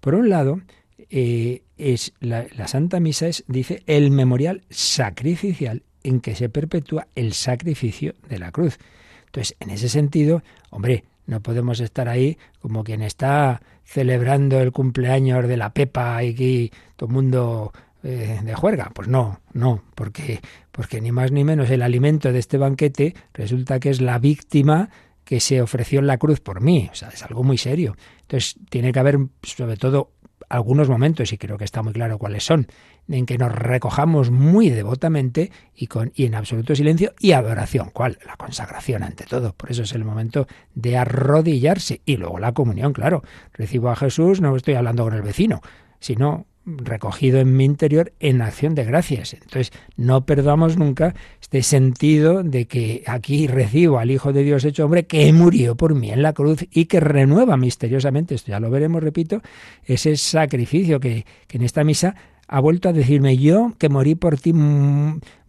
por un lado, eh, es la, Santa Misa es, dice, el memorial sacrificial en que se perpetúa el sacrificio de la cruz. Entonces, en ese sentido, hombre, no podemos estar ahí como quien está celebrando el cumpleaños de la Pepa y que todo el mundo eh, de juerga. Pues no, no, porque, porque ni más ni menos el alimento de este banquete resulta que es la víctima que se ofreció en la cruz por mí. O sea, es algo muy serio. Entonces, tiene que haber, sobre todo, algunos momentos, y creo que está muy claro cuáles son, en que nos recojamos muy devotamente y, con, y en absoluto silencio y adoración. ¿Cuál? La consagración ante todo. Por eso es el momento de arrodillarse. Y luego la comunión, claro. Recibo a Jesús, no estoy hablando con el vecino, sino recogido en mi interior en acción de gracias. Entonces, no perdamos nunca este sentido de que aquí recibo al Hijo de Dios hecho hombre que murió por mí en la cruz y que renueva misteriosamente, esto ya lo veremos, repito, ese sacrificio que, que en esta misa ha vuelto a decirme yo que morí por ti,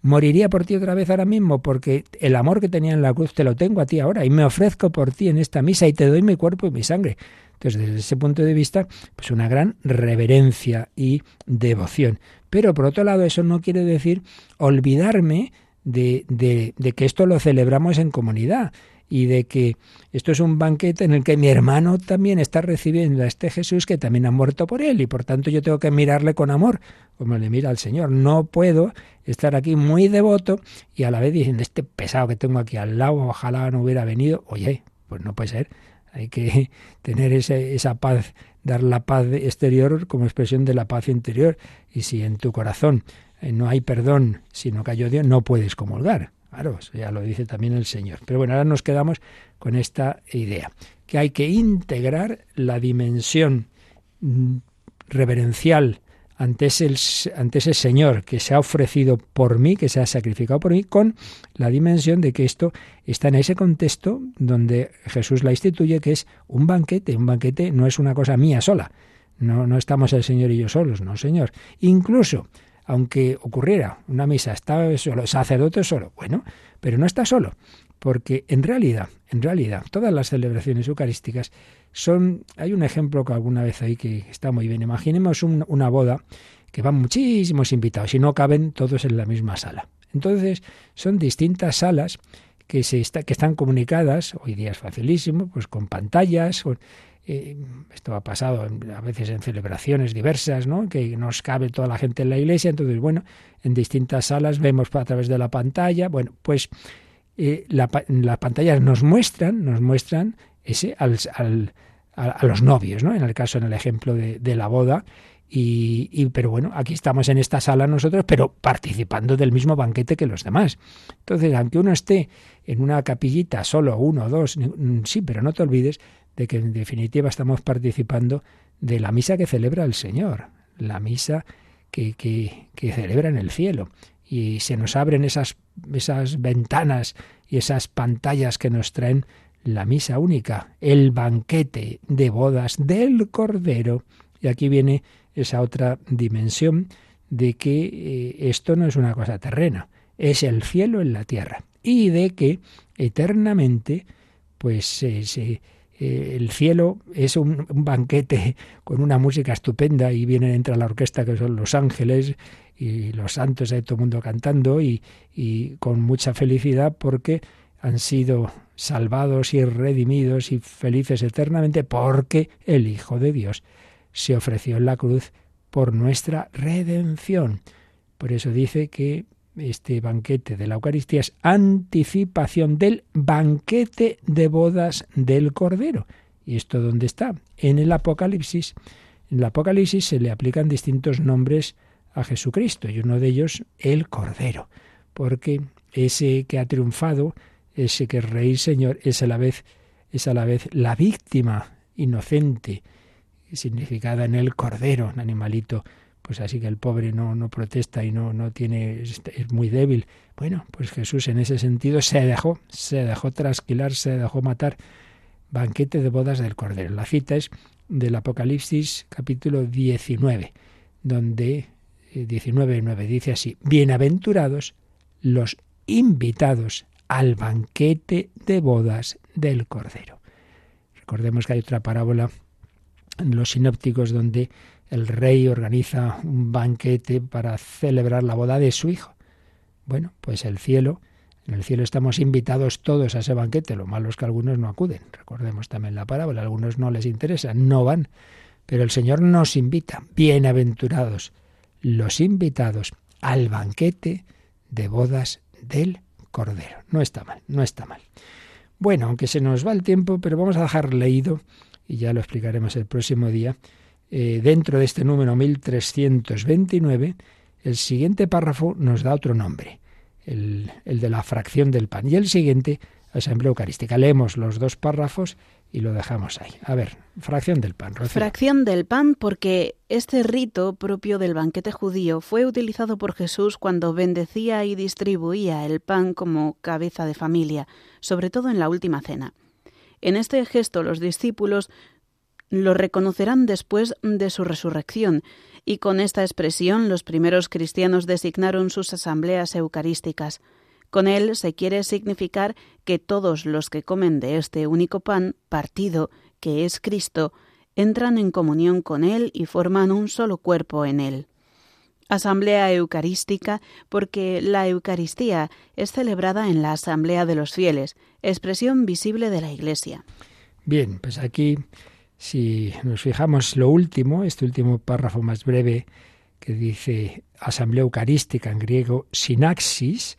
moriría por ti otra vez ahora mismo, porque el amor que tenía en la cruz te lo tengo a ti ahora y me ofrezco por ti en esta misa y te doy mi cuerpo y mi sangre. Entonces, desde ese punto de vista, pues una gran reverencia y devoción. Pero por otro lado, eso no quiere decir olvidarme de, de, de que esto lo celebramos en comunidad y de que esto es un banquete en el que mi hermano también está recibiendo a este Jesús que también ha muerto por él y por tanto yo tengo que mirarle con amor, como le mira al Señor. No puedo estar aquí muy devoto y a la vez diciendo, este pesado que tengo aquí al lado, ojalá no hubiera venido. Oye, pues no puede ser. Hay que (laughs) tener esa paz, dar la paz exterior como expresión de la paz interior. Y si en tu corazón eh, no hay perdón, sino que hay odio, no puedes comulgar. Claro, ya lo dice también el Señor. Pero bueno, ahora nos quedamos con esta idea, que hay que integrar la dimensión mm, reverencial ante ese, ante ese Señor que se ha ofrecido por mí, que se ha sacrificado por mí, con la dimensión de que esto está en ese contexto donde Jesús la instituye, que es un banquete. Un banquete no es una cosa mía sola. No, no estamos el Señor y yo solos, no, Señor. Incluso, aunque ocurriera una misa, está solo, sacerdote solo, bueno, pero no está solo, porque en realidad, en realidad, todas las celebraciones eucarísticas son, hay un ejemplo que alguna vez ahí que está muy bien. Imaginemos una boda que van muchísimos invitados y no caben todos en la misma sala. Entonces, son distintas salas que, se que están comunicadas, hoy día es facilísimo, pues con pantallas, eh, esto ha pasado a veces en celebraciones diversas, ¿no? que nos cabe toda la gente en la iglesia, entonces, bueno, en distintas salas vemos a través de la pantalla, bueno, pues eh, las pantallas nos muestran, nos muestran ese al, a, los novios, ¿no? En el caso, en el ejemplo de, la boda, y, pero bueno, aquí estamos en esta sala nosotros, pero participando del mismo banquete que los demás. Entonces, aunque uno esté en una capillita solo, uno o dos, sí, pero no te olvides de que en definitiva estamos participando de la misa que celebra el Señor, la misa que, que, que celebra en el cielo. Y se nos abren esas, esas ventanas y esas pantallas que nos traen la misa única, el banquete de bodas del Cordero. Y aquí viene esa otra dimensión de que eh, esto no es una cosa terrena, es el cielo en la tierra y de que eternamente pues eh, el cielo es un, banquete con una música estupenda y viene entre la orquesta que son los ángeles y los santos de todo el mundo cantando y con mucha felicidad porque han sido salvados y redimidos y felices eternamente porque el Hijo de Dios se ofreció en la cruz por nuestra redención. Por eso dice que este banquete de la Eucaristía es anticipación del banquete de bodas del Cordero. ¿Y esto dónde está? En el Apocalipsis. En el Apocalipsis se le aplican distintos nombres a Jesucristo y uno de ellos el Cordero, porque ese que ha triunfado, ese que es Rey Señor, es a la vez, es a la vez la víctima inocente significada en el cordero, un animalito, pues así que el pobre no, no protesta y no, no tiene, es, muy débil. Bueno, pues Jesús en ese sentido se dejó, se dejó trasquilar, se dejó matar. Banquete de bodas del cordero. La cita es del Apocalipsis capítulo 19, donde 19.9 eh, dice así, bienaventurados los invitados al banquete de bodas del Cordero. Recordemos que hay otra parábola en los sinópticos donde el rey organiza un banquete para celebrar la boda de su hijo. Bueno, pues el cielo, en el cielo estamos invitados todos a ese banquete, lo malo es que algunos no acuden. Recordemos también la parábola, algunos no les interesa, no van, pero el Señor nos invita, bienaventurados los invitados al banquete de bodas del Cordero. No está mal, no está mal. Bueno, aunque se nos va el tiempo, pero vamos a dejar leído y ya lo explicaremos el próximo día, eh, dentro de este número 1329, el siguiente párrafo nos da otro nombre, el, el de la fracción del pan, y el siguiente, Asamblea Eucarística. Leemos los dos párrafos y lo dejamos ahí. A ver, fracción del pan. Fracción del pan porque este rito propio del banquete judío fue utilizado por Jesús cuando bendecía y distribuía el pan como cabeza de familia, sobre todo en la última cena. En este gesto los discípulos lo reconocerán después de su resurrección, y con esta expresión los primeros cristianos designaron sus asambleas eucarísticas. Con él se quiere significar que todos los que comen de este único pan partido, que es Cristo, entran en comunión con él y forman un solo cuerpo en él. Asamblea Eucarística porque la Eucaristía es celebrada en la Asamblea de los Fieles, expresión visible de la Iglesia. Bien, pues aquí, si nos fijamos lo último, este último párrafo más breve que dice Asamblea Eucarística en griego, sinaxis,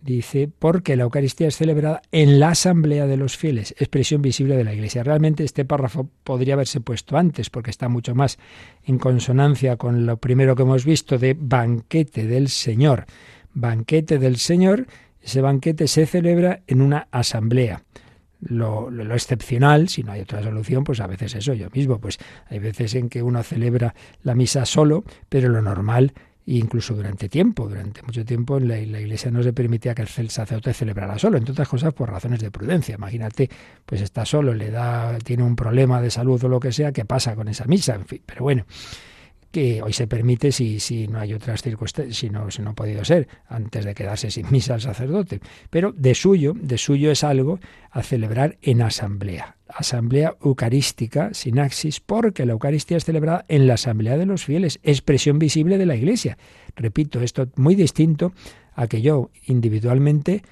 dice, porque la Eucaristía es celebrada en la asamblea de los fieles, expresión visible de la Iglesia. Realmente este párrafo podría haberse puesto antes, porque está mucho más en consonancia con lo primero que hemos visto de banquete del Señor. Banquete del Señor, ese banquete se celebra en una asamblea. Lo, lo, excepcional, si no hay otra solución, pues a veces eso yo mismo, pues hay veces en que uno celebra la misa solo, pero lo normal incluso durante tiempo, durante mucho tiempo en la, Iglesia no se permitía que el sacerdote celebrara solo, entre otras cosas por razones de prudencia. Imagínate, pues está solo, le da, tiene un problema de salud o lo que sea, ¿qué pasa con esa misa? En fin, pero bueno que hoy se permite si, si no hay otras circunstancias, si no, si no ha podido ser, antes de quedarse sin misa al sacerdote. Pero de suyo, de suyo es algo a celebrar en asamblea. Asamblea eucarística, sinaxis, porque la Eucaristía es celebrada en la asamblea de los fieles, expresión visible de la Iglesia. Repito, esto muy distinto a que yo individualmente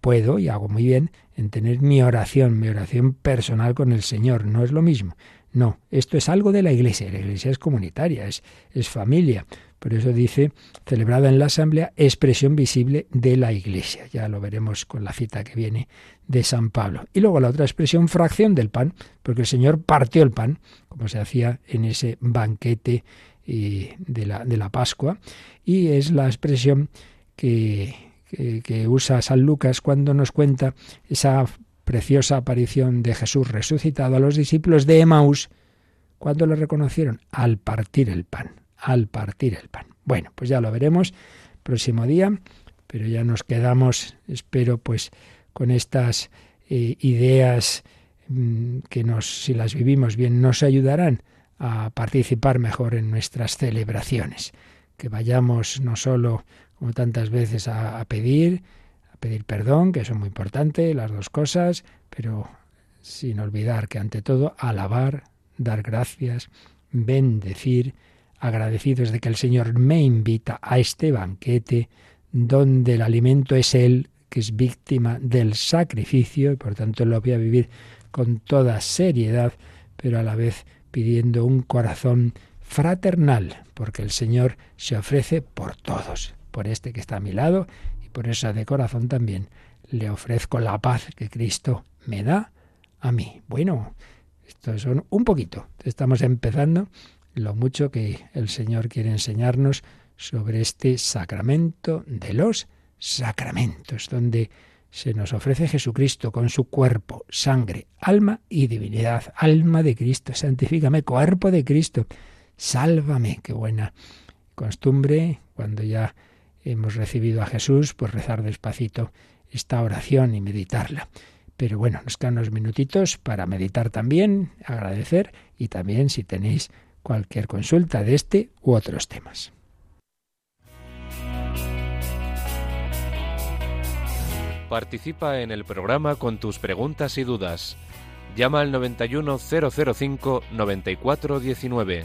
puedo, y hago muy bien, en tener mi oración, mi oración personal con el Señor. No es lo mismo. No, esto es algo de la Iglesia. La Iglesia es comunitaria, es, es familia. Por eso dice, celebrada en la asamblea, expresión visible de la iglesia. Ya lo veremos con la cita que viene de San Pablo. Y luego la otra expresión, fracción del pan, porque el Señor partió el pan, como se hacía en ese banquete de, la, de la Pascua, y es la expresión que, que, usa San Lucas cuando nos cuenta esa preciosa aparición de Jesús resucitado a los discípulos de Emaús, cuando le reconocieron al partir el pan, al partir el pan. Bueno, pues ya lo veremos próximo día, pero ya nos quedamos, espero, pues con estas eh, ideas mm, que nos, si las vivimos bien, nos ayudarán a participar mejor en nuestras celebraciones. Que vayamos no solo, como tantas veces, a pedir, pedir perdón, que eso es muy importante, las dos cosas, pero sin olvidar que ante todo alabar, dar gracias, bendecir, agradecidos de que el Señor me invita a este banquete donde el alimento es Él, que es víctima del sacrificio y por tanto lo voy a vivir con toda seriedad, pero a la vez pidiendo un corazón fraternal, porque el Señor se ofrece por todos, por este que está a mi lado por esa de corazón también le ofrezco la paz que Cristo me da a mí. Bueno, esto son un poquito. Estamos empezando lo mucho que el Señor quiere enseñarnos sobre este sacramento de los sacramentos, donde se nos ofrece Jesucristo con su cuerpo, sangre, alma y divinidad. Alma de Cristo, santifícame, cuerpo de Cristo, sálvame. Qué buena costumbre cuando ya hemos recibido a Jesús, pues rezar despacito esta oración y meditarla. Pero bueno, nos quedan unos minutitos para meditar también, agradecer y también si tenéis cualquier consulta de este u otros temas. Participa en el programa con tus preguntas y dudas. Llama al 91005 9419.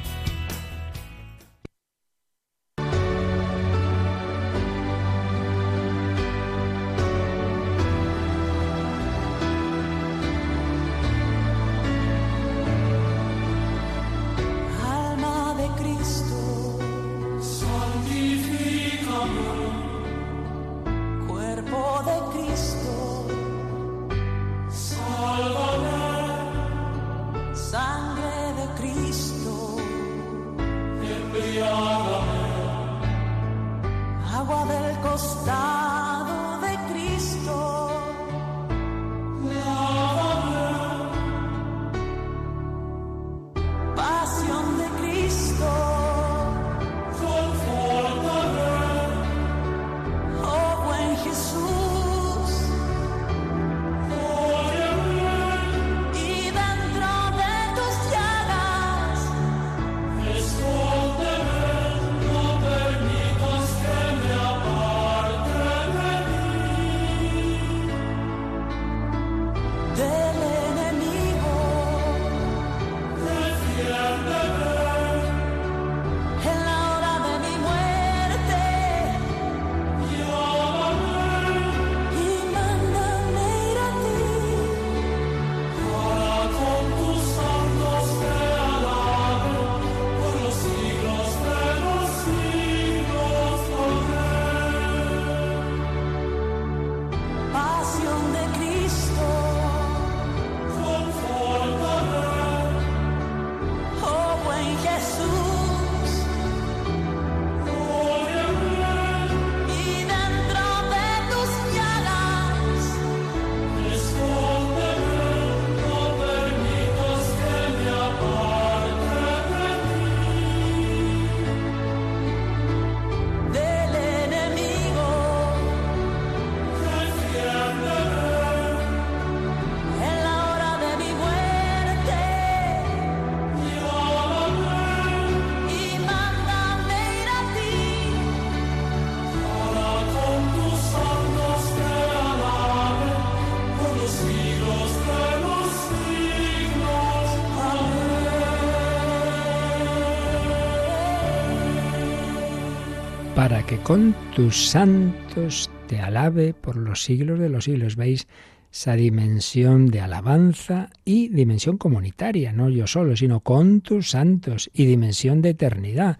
que con tus santos te alabe por los siglos de los siglos. ¿Veis? esa dimensión de alabanza y dimensión comunitaria, no yo solo, sino con tus santos y dimensión de eternidad.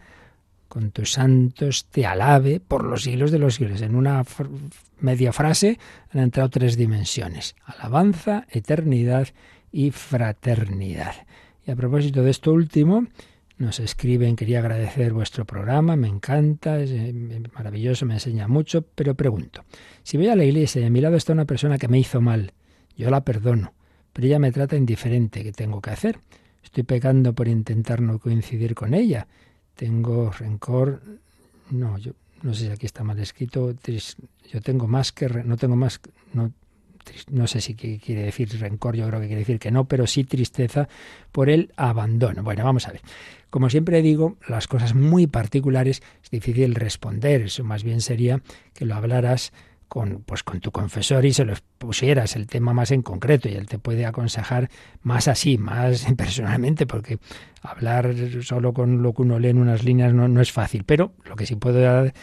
Con tus santos te alabe por los siglos de los siglos. En una media frase han entrado tres dimensiones, alabanza, eternidad y fraternidad. Y a propósito de esto último, nos escriben, quería agradecer vuestro programa, me encanta, es eh, maravilloso, me enseña mucho, pero pregunto, si voy a la iglesia y a mi lado está una persona que me hizo mal, yo la perdono, pero ella me trata indiferente, ¿qué tengo que hacer? Estoy pecando por intentar no coincidir con ella, tengo rencor, no, yo no sé si aquí está mal escrito, yo tengo más que, no tengo más, no, no sé si quiere decir rencor, yo creo que quiere decir que no, pero sí tristeza por el abandono. Bueno, vamos a ver. Como siempre digo, las cosas muy particulares es difícil responder. Eso más bien sería que lo hablaras con, pues, con tu confesor y se lo pusieras el tema más en concreto y él te puede aconsejar más así, más (laughs) personalmente, porque hablar solo con lo que uno lee en unas líneas no, no es fácil. Pero lo que sí puedo dar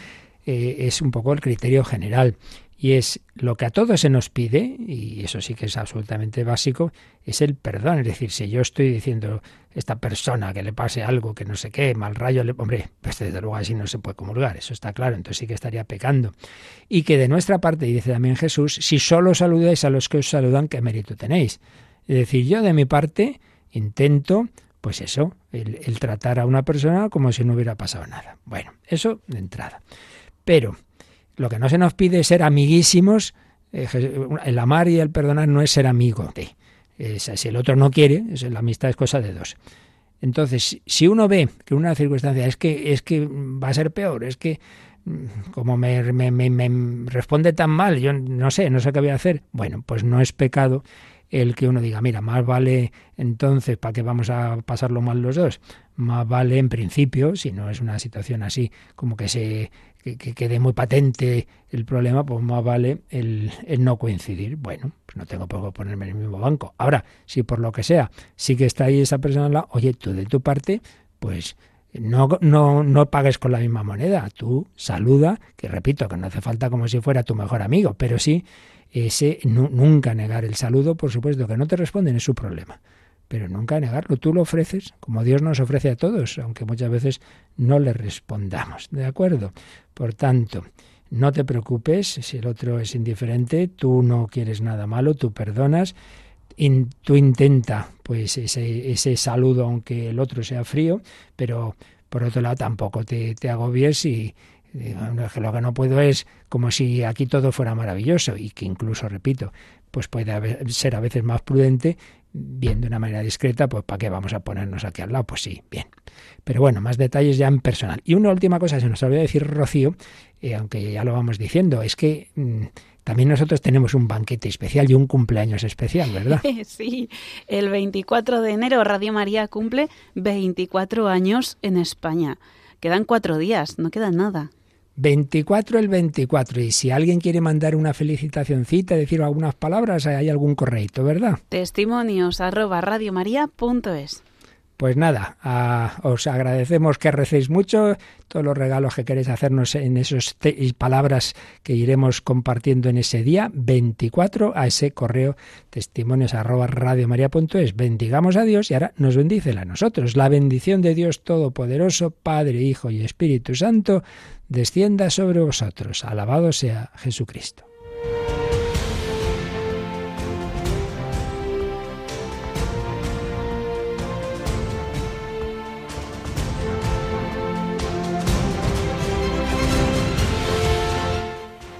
eh, es un poco el criterio general y es lo que a todos se nos pide, y eso sí que es absolutamente básico, es el perdón. Es decir, si yo estoy diciendo esta persona que le pase algo, que no sé qué, mal rayo, hombre, pues desde luego así no se puede comulgar, eso está claro, entonces sí que estaría pecando. Y que de nuestra parte, dice también Jesús, si solo saludáis a los que os saludan, ¿qué mérito tenéis? Es decir, yo de mi parte intento, pues eso, el tratar a una persona como si no hubiera pasado nada. Bueno, eso de entrada. Pero lo que no se nos pide es ser amiguísimos. Eh, el amar y el perdonar no es ser amigo. si el otro no quiere, la amistad es cosa de dos. Entonces, si uno ve que una circunstancia es que, es que va a ser peor, es que mm, como me, me, me, responde tan mal, yo no sé, no sé qué voy a hacer, bueno, pues no es pecado el que uno diga, mira, más vale entonces, ¿para qué vamos a pasarlo mal los dos? Más vale en principio, si no es una situación así como que se que, quede muy patente el problema, pues más vale el, no coincidir. Bueno, pues no tengo por qué ponerme en el mismo banco. Ahora, si por lo que sea sí que está ahí esa persona, oye, tú de tu parte, pues no, no, no pagues con la misma moneda. Tú saluda, que repito, que no hace falta como si fuera tu mejor amigo, pero sí ese nunca negar el saludo, por supuesto, que no te responden es su problema pero nunca negarlo. Tú lo ofreces, como Dios nos ofrece a todos, aunque muchas veces no le respondamos. ¿De acuerdo? Por tanto, no te preocupes si el otro es indiferente, tú no quieres nada malo, tú perdonas, tú intenta pues ese, ese saludo aunque el otro sea frío, pero por otro lado tampoco te, te agobies y, lo que no puedo es como si aquí todo fuera maravilloso y que incluso, repito, pues puede ser a veces más prudente bien de una manera discreta, pues ¿para qué vamos a ponernos aquí al lado? Pues sí, bien. Pero bueno, más detalles ya en personal. Y una última cosa, se nos olvidó decir Rocío, eh, aunque ya lo vamos diciendo, es que mm, también nosotros tenemos un banquete especial y un cumpleaños especial, ¿verdad? (laughs) Sí, el 24 de enero Radio María cumple 24 años en España. Quedan cuatro días, no queda nada. 24 el 24. Y si alguien quiere mandar una felicitacióncita, decir algunas palabras, hay algún correito, ¿verdad? Testimonios arroba radiomaria.es. Pues nada, os agradecemos que recéis mucho, todos los regalos que queréis hacernos en esas palabras que iremos compartiendo en ese día 24 a ese correo testimonios arroba radiomaria.es. Bendigamos a Dios y ahora nos bendice a nosotros. La bendición de Dios Todopoderoso, Padre, Hijo y Espíritu Santo, descienda sobre vosotros. Alabado sea Jesucristo.